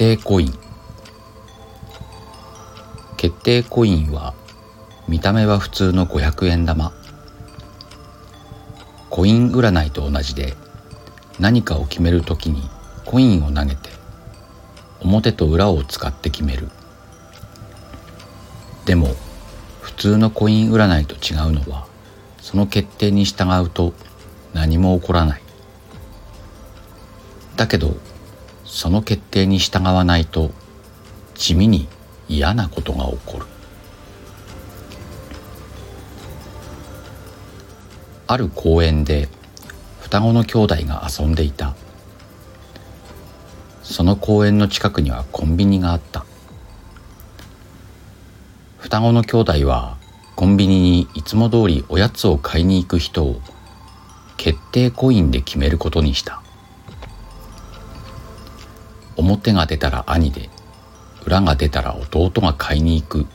定コイン。決定コインは見た目は普通の500円玉。コイン占いと同じで何かを決めるときにコインを投げて表と裏を使って決める。でも普通のコイン占いと違うのはその決定に従うと何も起こらない。だけどその決定に従わないと地味に嫌なことが起こる。ある公園で双子の兄弟が遊んでいた。その公園の近くにはコンビニがあった。双子の兄弟はコンビニにいつも通りおやつを買いに行く人を決定コインで決めることにした。表が出たら兄で裏が出たら弟が買いに行く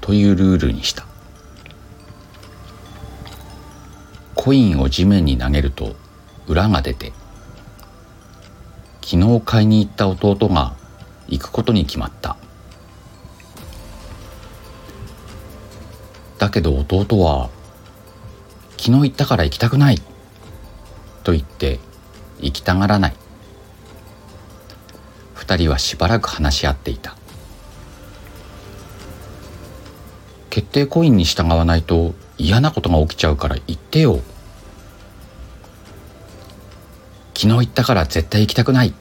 というルールにした。コインを地面に投げると裏が出て昨日買いに行った弟が行くことに決まった。だけど弟は昨日行ったから行きたくないと言って行きたがらない。二人はしばらく話し合っていた。決定コインに従わないと嫌なことが起きちゃうから言ってよ。昨日行ったから絶対行きたくない。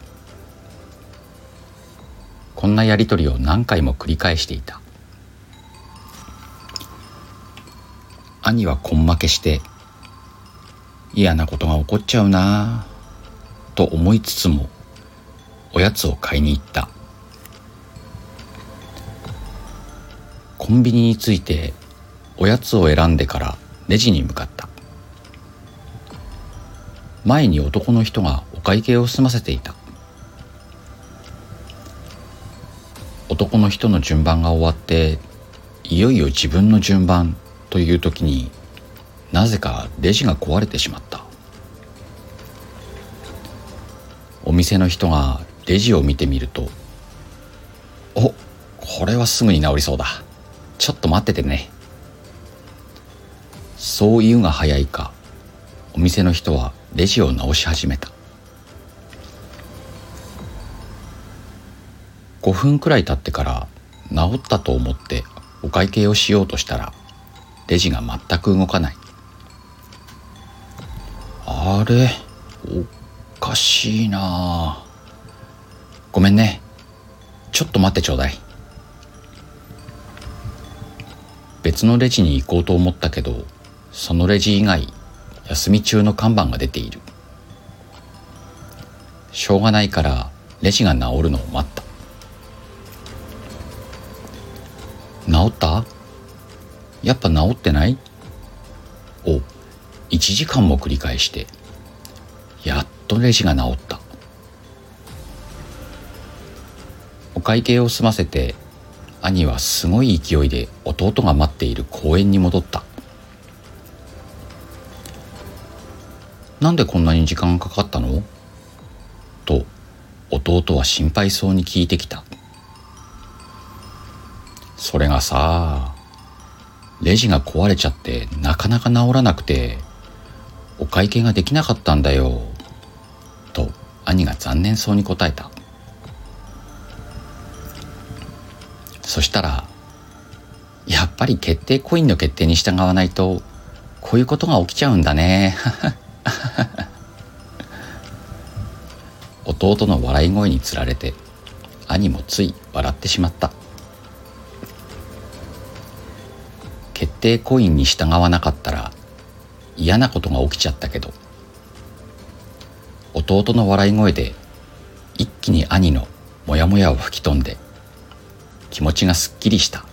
こんなやりとりを何回も繰り返していた。兄は根負けして嫌なことが起こっちゃうなと思いつつもおやつを買いに行った。コンビニに着いておやつを選んでからレジに向かった。前に男の人がお会計を済ませていた。男の人の順番が終わっていよいよ自分の順番という時になぜかレジが壊れてしまった。お店の人がレジを見てみると「おこれはすぐに治りそうだ。ちょっと待っててね」そう言うが早いかお店の人はレジを直し始めた。5分くらい経ってから治ったと思ってお会計をしようとしたらレジが全く動かない。あれおかしいなあごめんね。ちょっと待ってちょうだい。別のレジに行こうと思ったけどそのレジ以外休み中の看板が出ている。しょうがないからレジが治るのを待った。治った？やっぱ治ってない？を1時間も繰り返してやっとレジが治った。お会計を済ませて兄はすごい勢いで弟が待っている公園に戻った。なんでこんなに時間がかかったの？と弟は心配そうに聞いてきた。それがさレジが壊れちゃってなかなか治らなくてお会計ができなかったんだよ。と兄が残念そうに答えた。そしたらやっぱり決定コインの決定に従わないとこういうことが起きちゃうんだね。弟の笑い声につられて兄もつい笑ってしまった。決定コインに従わなかったら嫌なことが起きちゃったけど弟の笑い声で一気に兄のモヤモヤを吹き飛んで気持ちがすっきりした。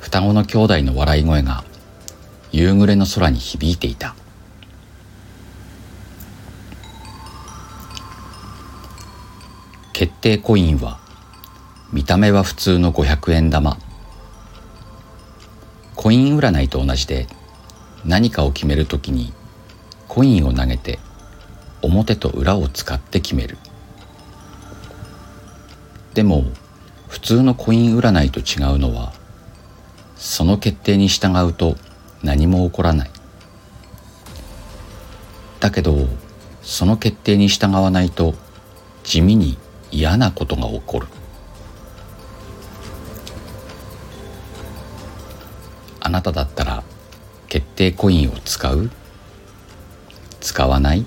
双子の兄弟の笑い声が夕暮れの空に響いていた。決定コインは見た目は普通の500円玉。コイン占いと同じで何かを決めるときにコインを投げて表と裏を使って決める。でも普通のコイン占いと違うのはその決定に従うと何も起こらない。だけどその決定に従わないと地味に嫌なことが起こる。あなただったら決定コインを使う？使わない？